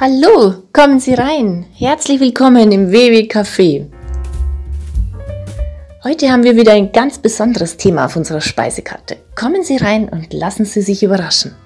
Hallo, kommen Sie rein. Herzlich willkommen im WW Café. Heute haben wir wieder ein ganz besonderes Thema auf unserer Speisekarte. Kommen Sie rein und lassen Sie sich überraschen.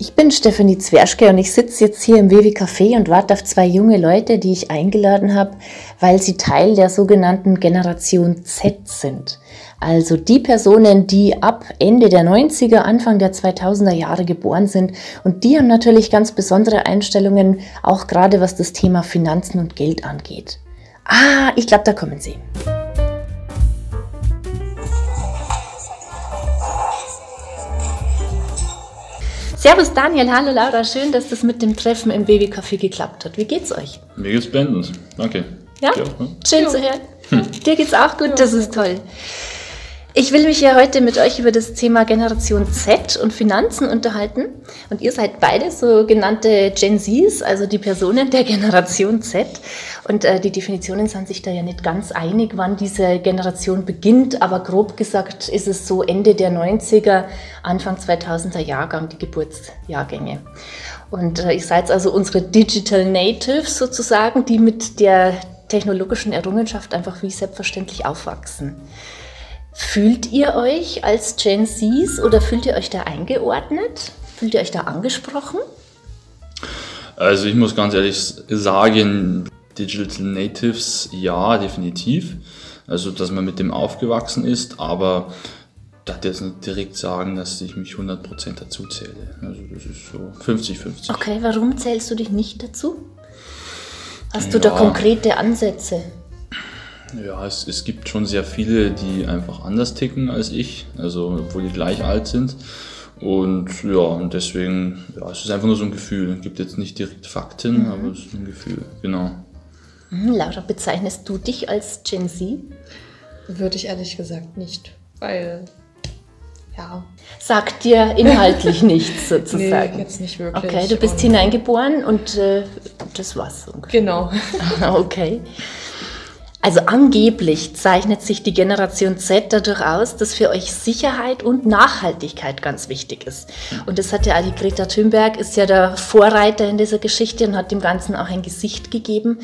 Ich bin Stefanie Zwerschke und ich sitze jetzt hier im WW Café und warte auf zwei junge Leute, die ich eingeladen habe, weil sie Teil der sogenannten Generation Z sind. Also die Personen, die ab Ende der 90er, Anfang der 2000er Jahre geboren sind. Und die haben natürlich ganz besondere Einstellungen, auch gerade was das Thema Finanzen und Geld angeht. Ah, ich glaube, da kommen sie. Servus Daniel, hallo Laura, schön, dass das mit dem Treffen im Babycafé geklappt hat. Wie geht's euch? Mir geht's blendend, danke. Ja, ja. schön ja. zu hören. Hm. Dir geht's auch gut, das ist toll. Ich will mich ja heute mit euch über das Thema Generation Z und Finanzen unterhalten. Und ihr seid beide sogenannte Gen Zs, also die Personen der Generation Z. Und äh, die Definitionen sind sich da ja nicht ganz einig, wann diese Generation beginnt. Aber grob gesagt ist es so Ende der 90er, Anfang 2000er Jahrgang, die Geburtsjahrgänge. Und äh, ihr seid also unsere Digital Natives sozusagen, die mit der technologischen Errungenschaft einfach wie selbstverständlich aufwachsen. Fühlt ihr euch als Gen Zs oder fühlt ihr euch da eingeordnet? Fühlt ihr euch da angesprochen? Also ich muss ganz ehrlich sagen, Digital Natives ja, definitiv. Also dass man mit dem aufgewachsen ist, aber ich darf jetzt nicht direkt sagen, dass ich mich 100% dazu zähle. Also das ist so 50-50. Okay, warum zählst du dich nicht dazu? Hast ja. du da konkrete Ansätze? Ja, es, es gibt schon sehr viele, die einfach anders ticken als ich, also obwohl die gleich alt sind. Und ja, und deswegen, ja, es ist einfach nur so ein Gefühl. Es gibt jetzt nicht direkt Fakten, mhm. aber es ist ein Gefühl, genau. Mhm, Laura, bezeichnest du dich als Gen Z? Würde ich ehrlich gesagt nicht, weil ja. Sagt dir inhaltlich nichts sozusagen. Nee, jetzt nicht wirklich. Okay, du bist und hineingeboren und äh, das war's. Ungefähr. Genau. okay. Also angeblich zeichnet sich die Generation Z dadurch aus, dass für euch Sicherheit und Nachhaltigkeit ganz wichtig ist. Und das hat ja die Greta Thunberg, ist ja der Vorreiter in dieser Geschichte und hat dem Ganzen auch ein Gesicht gegeben.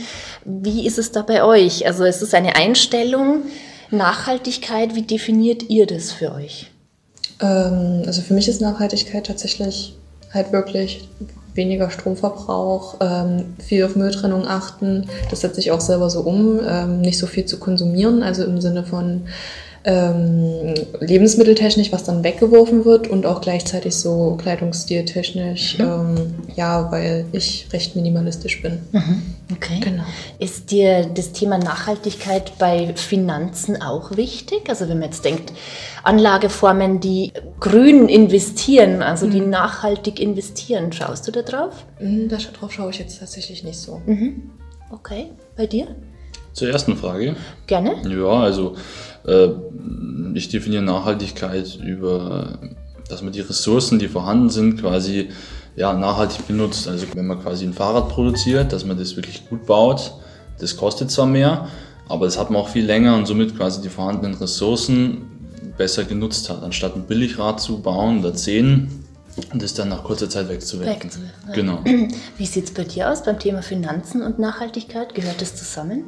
Wie ist es da bei euch? Also es ist eine Einstellung, Nachhaltigkeit, wie definiert ihr das für euch? Ähm, also für mich ist Nachhaltigkeit tatsächlich halt wirklich weniger Stromverbrauch, ähm, viel auf Mülltrennung achten. Das setze ich auch selber so um, ähm, nicht so viel zu konsumieren, also im Sinne von ähm, lebensmitteltechnisch, was dann weggeworfen wird und auch gleichzeitig so kleidungsstiltechnisch, mhm. ähm, ja, weil ich recht minimalistisch bin. Mhm. Okay. Genau. Ist dir das Thema Nachhaltigkeit bei Finanzen auch wichtig? Also wenn man jetzt denkt, Anlageformen, die grün investieren, also mhm. die nachhaltig investieren, schaust du da drauf? Mhm, darauf schaue ich jetzt tatsächlich nicht so. Mhm. Okay, bei dir? Zur ersten Frage. Gerne. Ja, also äh, ich definiere Nachhaltigkeit über, dass man die Ressourcen, die vorhanden sind, quasi ja, nachhaltig benutzt. Also wenn man quasi ein Fahrrad produziert, dass man das wirklich gut baut, das kostet zwar mehr, aber das hat man auch viel länger und somit quasi die vorhandenen Ressourcen besser genutzt hat. Anstatt ein Billigrad zu bauen oder zehn, und das dann nach kurzer Zeit wegzuwerfen. Genau. Wie sieht es bei dir aus beim Thema Finanzen und Nachhaltigkeit? Gehört das zusammen?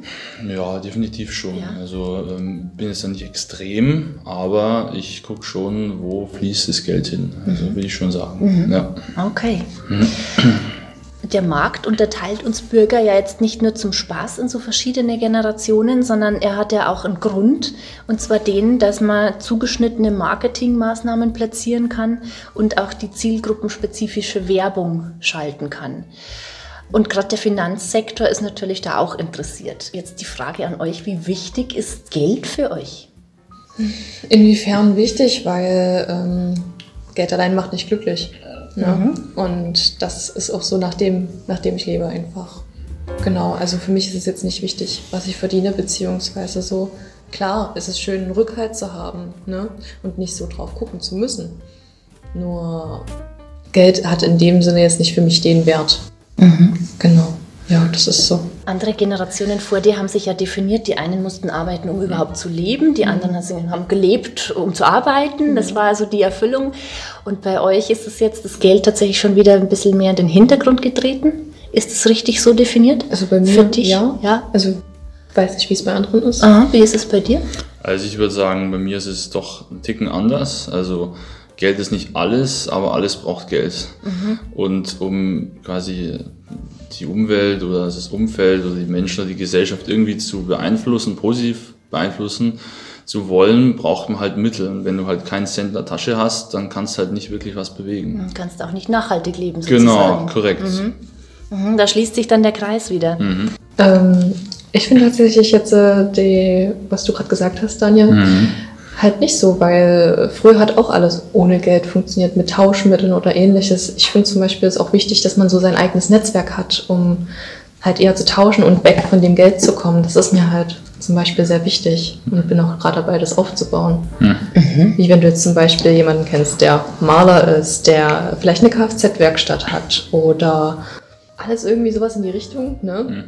Ja, definitiv schon. Ja. Also ähm, bin jetzt ja nicht extrem, aber ich gucke schon, wo fließt das Geld hin. Also mhm. will ich schon sagen. Mhm. Ja. Okay. Der Markt unterteilt uns Bürger ja jetzt nicht nur zum Spaß in so verschiedene Generationen, sondern er hat ja auch einen Grund, und zwar den, dass man zugeschnittene Marketingmaßnahmen platzieren kann und auch die zielgruppenspezifische Werbung schalten kann. Und gerade der Finanzsektor ist natürlich da auch interessiert. Jetzt die Frage an euch, wie wichtig ist Geld für euch? Inwiefern wichtig, weil ähm, Geld allein macht nicht glücklich. Ne? Mhm. Und das ist auch so, nachdem, nachdem ich lebe einfach. Genau, also für mich ist es jetzt nicht wichtig, was ich verdiene, beziehungsweise so, klar, es ist schön, einen Rückhalt zu haben ne? und nicht so drauf gucken zu müssen. Nur Geld hat in dem Sinne jetzt nicht für mich den Wert. Mhm. Genau. Ja, das ist so. Andere Generationen vor dir haben sich ja definiert. Die einen mussten arbeiten, um überhaupt zu leben. Die anderen haben gelebt, um zu arbeiten. Das war also die Erfüllung. Und bei euch ist es jetzt das Geld tatsächlich schon wieder ein bisschen mehr in den Hintergrund getreten. Ist das richtig so definiert? Also bei mir, Für dich? ja. ja. Also weiß nicht, wie es bei anderen ist. Aha, wie ist es bei dir? Also ich würde sagen, bei mir ist es doch ein Ticken anders. Also Geld ist nicht alles, aber alles braucht Geld. Und um quasi die Umwelt oder das Umfeld oder die Menschen oder die Gesellschaft irgendwie zu beeinflussen, positiv beeinflussen zu wollen, braucht man halt Mittel. Und wenn du halt keinen Cent in der Tasche hast, dann kannst du halt nicht wirklich was bewegen. Du kannst auch nicht nachhaltig leben, sozusagen. Genau, korrekt. Mhm, da schließt sich dann der Kreis wieder. Ähm, ich finde tatsächlich jetzt, äh, die, was du gerade gesagt hast, Daniel, halt nicht so, weil früher hat auch alles ohne Geld funktioniert, mit Tauschmitteln oder ähnliches. Ich finde zum Beispiel ist auch wichtig, dass man so sein eigenes Netzwerk hat, um halt eher zu tauschen und weg von dem Geld zu kommen. Das ist mir halt zum Beispiel sehr wichtig und bin auch gerade dabei, das aufzubauen. Wie wenn du jetzt zum Beispiel jemanden kennst, der Maler ist, der vielleicht eine Kfz-Werkstatt hat oder alles irgendwie sowas in die Richtung, ne?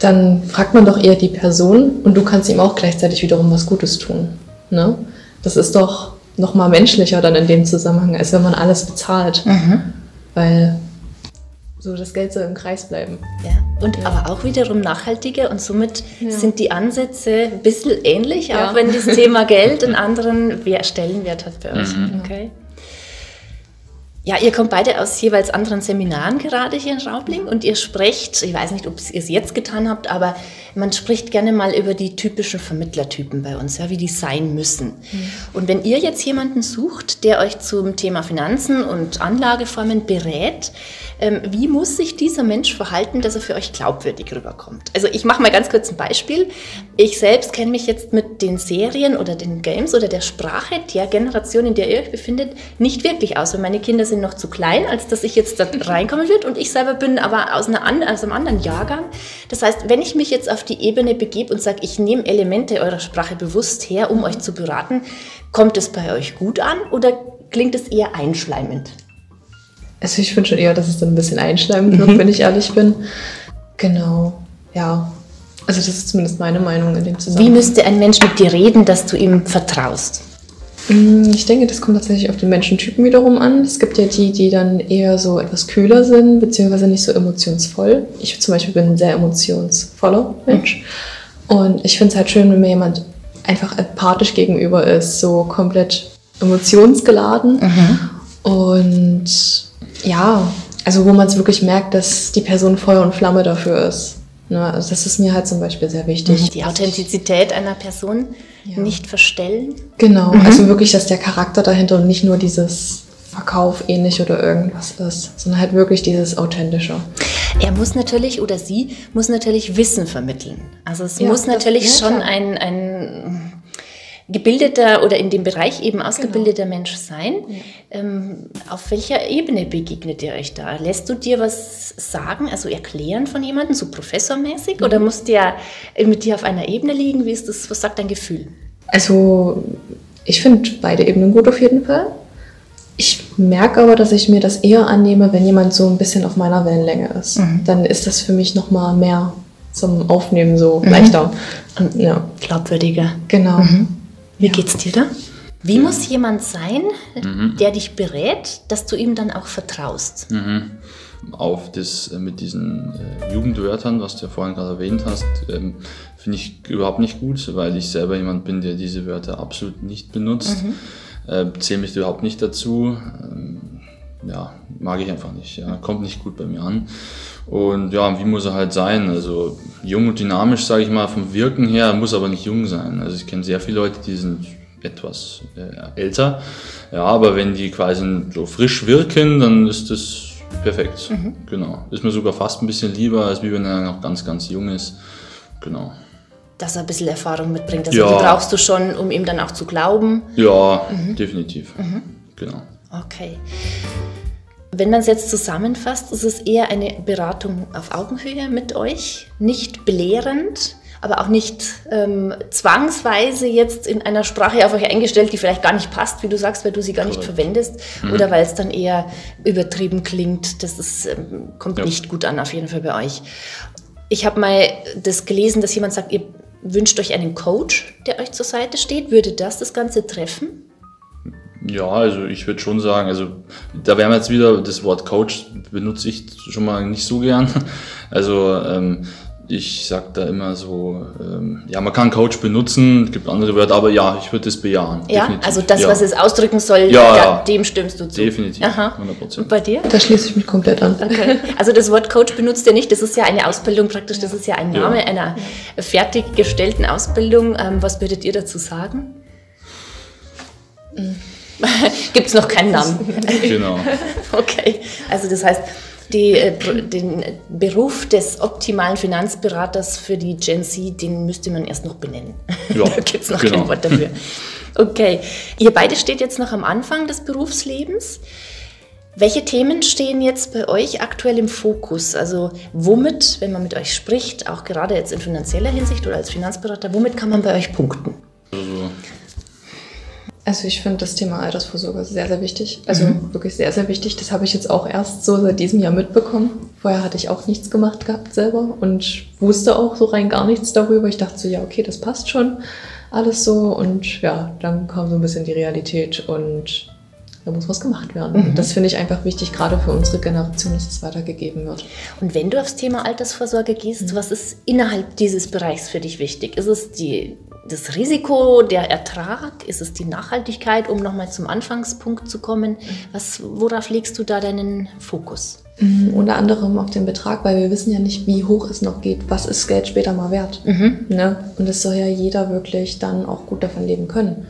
Dann fragt man doch eher die Person und du kannst ihm auch gleichzeitig wiederum was Gutes tun. Ne? Das ist doch noch mal menschlicher dann in dem Zusammenhang, als wenn man alles bezahlt. Weil so das Geld soll im Kreis bleiben. Ja. Und aber auch wiederum nachhaltiger und somit sind die Ansätze ein bisschen ähnlich, Ja. auch wenn das Thema Geld einen anderen Wer- Stellenwert hat bei euch. Okay. Ja, ihr kommt beide aus jeweils anderen Seminaren gerade hier in Raubling und ihr sprecht, ich weiß nicht, ob ihr es jetzt getan habt, aber man spricht gerne mal über die typischen Vermittlertypen bei uns, ja, wie die sein müssen. Und wenn ihr jetzt jemanden sucht, der euch zum Thema Finanzen und Anlageformen berät, ähm, wie muss sich dieser Mensch verhalten, dass er für euch glaubwürdig rüberkommt? Also ich mache mal ganz kurz ein Beispiel. Ich selbst kenne mich jetzt mit den Serien oder den Games oder der Sprache der Generation, in der ihr euch befindet, nicht wirklich aus, weil meine Kinder sind noch zu klein, als dass ich jetzt da reinkommen würde und ich selber bin aber aus, einer, aus einem anderen Jahrgang. Das heißt, wenn ich mich jetzt auf die Ebene begebe und sage, ich nehme Elemente eurer Sprache bewusst her, um euch zu beraten, kommt es bei euch gut an oder klingt es eher einschleimend? Also ich finde schon eher, dass es dann ein bisschen einschleimend wird, wenn ich ehrlich bin. Genau, ja. Also das ist zumindest meine Meinung in dem Wie Zusammenhang. müsste ein Mensch mit dir reden, dass du ihm vertraust? Mm, Ich denke, das kommt tatsächlich auf den Menschentypen wiederum an. Es gibt ja die, die dann eher so etwas kühler sind, beziehungsweise nicht so emotionsvoll. Ich zum Beispiel bin ein sehr emotionsvoller Mensch. Und ich finde es halt schön, wenn mir jemand einfach empathisch gegenüber ist, so komplett emotionsgeladen. Und ja, also wo man es wirklich merkt, dass die Person Feuer und Flamme dafür ist. Ne? Also das ist mir halt zum Beispiel sehr wichtig. Die Authentizität einer Person Ja. nicht verstellen. Genau, also wirklich, dass der Charakter dahinter und nicht nur dieses Verkauf ähnlich oder irgendwas ist, sondern halt wirklich dieses Authentische. Er muss natürlich oder sie muss natürlich Wissen vermitteln. Also es Ja, muss das- natürlich ja, schon klar. ein, ein gebildeter oder in dem Bereich eben ausgebildeter Mensch sein. Ähm, auf welcher Ebene begegnet ihr euch da? Lässt du dir was sagen, also erklären von jemandem, so professormäßig? Oder muss der mit dir auf einer Ebene liegen? Wie ist das, was sagt dein Gefühl? Also ich finde beide Ebenen gut auf jeden Fall. Ich merke aber, dass ich mir das eher annehme, wenn jemand so ein bisschen auf meiner Wellenlänge ist. Dann ist das für mich nochmal mehr zum Aufnehmen so leichter. Und, ja, Glaubwürdiger. genau. Wie geht's dir da? Wie muss jemand sein, der dich berät, dass du ihm dann auch vertraust? auf das äh, mit diesen äh, Jugendwörtern, was du ja vorhin gerade erwähnt hast, ähm, finde ich überhaupt nicht gut, weil ich selber jemand bin, der diese Wörter absolut nicht benutzt. Äh, Zähle mich überhaupt nicht dazu. Ähm, ja, mag ich einfach nicht. Ja, kommt nicht gut bei mir an. Und ja, wie muss er halt sein? Also jung und dynamisch, sage ich mal, vom Wirken her, muss aber nicht jung sein. Also ich kenne sehr viele Leute, die sind etwas äh, älter. Ja, aber wenn die quasi so frisch wirken, dann ist das perfekt. Genau. Ist mir sogar fast ein bisschen lieber, als wie wenn er noch ganz, ganz jung ist. Genau. Dass er ein bisschen Erfahrung mitbringt. Also Ja. die brauchst du schon, um ihm dann auch zu glauben. Ja, definitiv. Genau. Okay. Wenn man es jetzt zusammenfasst, ist es eher eine Beratung auf Augenhöhe mit euch, nicht belehrend aber auch nicht ähm, zwangsweise jetzt in einer Sprache auf euch eingestellt, die vielleicht gar nicht passt, wie du sagst, weil du sie gar nicht Korrekt. verwendest Mhm. oder weil es dann eher übertrieben klingt. Das ist, ähm, kommt Ja. nicht gut an, auf jeden Fall bei euch. Ich habe mal das gelesen, dass jemand sagt, ihr wünscht euch einen Coach, der euch zur Seite steht. Würde das das Ganze treffen? Ja, also ich würde schon sagen, also da wären wir jetzt wieder, das Wort Coach benutze ich schon mal nicht so gern. Also ähm, ich sage da immer so, ähm, ja, man kann Coach benutzen, es gibt andere Wörter, aber ja, ich würde das bejahen. Ja, definitiv. also das, ja, was es ausdrücken soll, Ja, da- ja. dem stimmst du zu. Definitiv, Aha. 100%. Und bei dir? Da schließe ich mich komplett an. Okay. Also das Wort Coach benutzt ihr nicht, das ist ja eine Ausbildung praktisch, das ist ja ein Ja. Name einer fertiggestellten Ausbildung. Ähm, was würdet ihr dazu sagen? Gibt es noch keinen Namen? Genau. Okay, also das heißt, die, äh, den Beruf des optimalen Finanzberaters für die Gen Z, den müsste man erst noch benennen. Ja, da gibt es noch genau. kein Wort dafür. Okay, ihr beide steht jetzt noch am Anfang des Berufslebens. Welche Themen stehen jetzt bei euch aktuell im Fokus? Also womit, wenn man mit euch spricht, auch gerade jetzt in finanzieller Hinsicht oder als Finanzberater, womit kann man bei euch punkten? Also, Also ich finde das Thema Altersvorsorge sehr, sehr wichtig. Also wirklich sehr, sehr wichtig. Das habe ich jetzt auch erst so seit diesem Jahr mitbekommen. Vorher hatte ich auch nichts gemacht gehabt selber und wusste auch so rein gar nichts darüber. Ich dachte so, ja, okay, das passt schon alles so. Und ja, dann kam so ein bisschen die Realität und da muss was gemacht werden. Und das finde ich einfach wichtig, gerade für unsere Generation, dass es weitergegeben wird. Und wenn du aufs Thema Altersvorsorge gehst, was ist innerhalb dieses Bereichs für dich wichtig? Ist es die, das Risiko, der Ertrag? Ist es die Nachhaltigkeit, um nochmal zum Anfangspunkt zu kommen? Was, worauf legst du da deinen Fokus? Mhm, Unter anderem auf den Betrag, weil wir wissen ja nicht, wie hoch es noch geht. Was ist Geld später mal wert? Ne? Und es soll ja jeder wirklich dann auch gut davon leben können.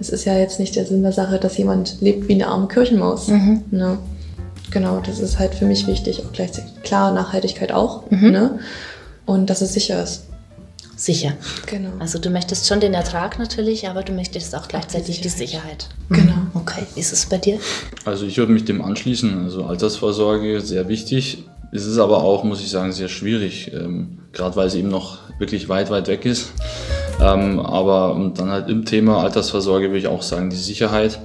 Es ist ja jetzt nicht der Sinn der Sache, dass jemand lebt wie eine arme Kirchenmaus. Ne? Genau, das ist halt für mich wichtig. Auch gleichzeitig klar, Nachhaltigkeit auch. Ne? Und dass es sicher ist. Sicher. Genau. Also du möchtest schon den Ertrag natürlich, aber du möchtest auch gleichzeitig die Sicherheit. Genau. Okay, ist es bei dir? also ich würde mich dem anschließen. Also Altersvorsorge sehr wichtig. Es ist aber auch, muss ich sagen, sehr schwierig, ähm, gerade weil sie eben noch wirklich weit, weit weg ist. Ähm, aber und dann halt im Thema Altersvorsorge würde ich auch sagen, die Sicherheit.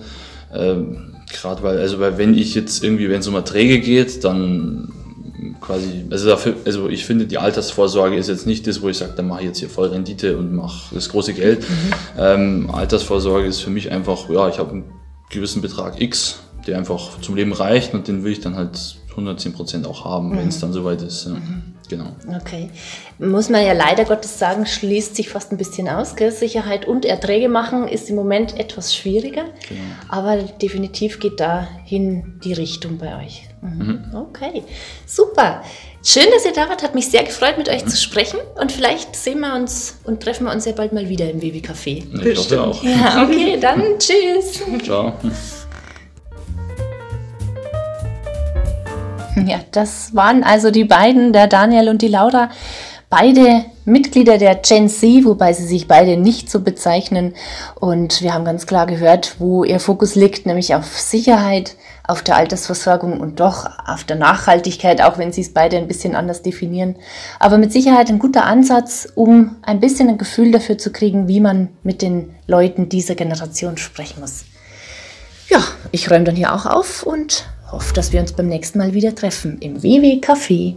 Ähm, gerade weil, also weil wenn ich jetzt irgendwie, wenn es um Erträge geht, dann quasi, also, dafür, also ich finde, die Altersvorsorge ist jetzt nicht das, wo ich sage, dann mache ich jetzt hier voll Rendite und mache das große Geld. Ähm, Altersvorsorge ist für mich einfach, ja, ich habe einen gewissen Betrag X, der einfach zum Leben reicht und den will ich dann halt 110 Prozent auch haben, wenn es dann soweit ist. Ja. Genau. Okay. Muss man ja leider Gottes sagen, schließt sich fast ein bisschen aus. Gell? Sicherheit und Erträge machen ist im Moment etwas schwieriger, aber definitiv geht dahin die Richtung bei euch. Mhm. Okay, super. Schön, dass ihr da wart. Hat mich sehr gefreut, mit euch zu sprechen. Und vielleicht sehen wir uns und treffen wir uns ja bald mal wieder im Baby Café. Ich hoffe auch. Ja, okay, dann tschüss. Ciao. Ja, das waren also die beiden, der Daniel und die Laura, beide Mitglieder der Gen Z, wobei sie sich beide nicht so bezeichnen. Und wir haben ganz klar gehört, wo ihr Fokus liegt, nämlich auf Sicherheit, auf der Altersversorgung und doch auf der Nachhaltigkeit, auch wenn sie es beide ein bisschen anders definieren. Aber mit Sicherheit ein guter Ansatz, um ein bisschen ein Gefühl dafür zu kriegen, wie man mit den Leuten dieser Generation sprechen muss. Ja, ich räume dann hier auch auf und hoffe, dass wir uns beim nächsten Mal wieder treffen im WW Café.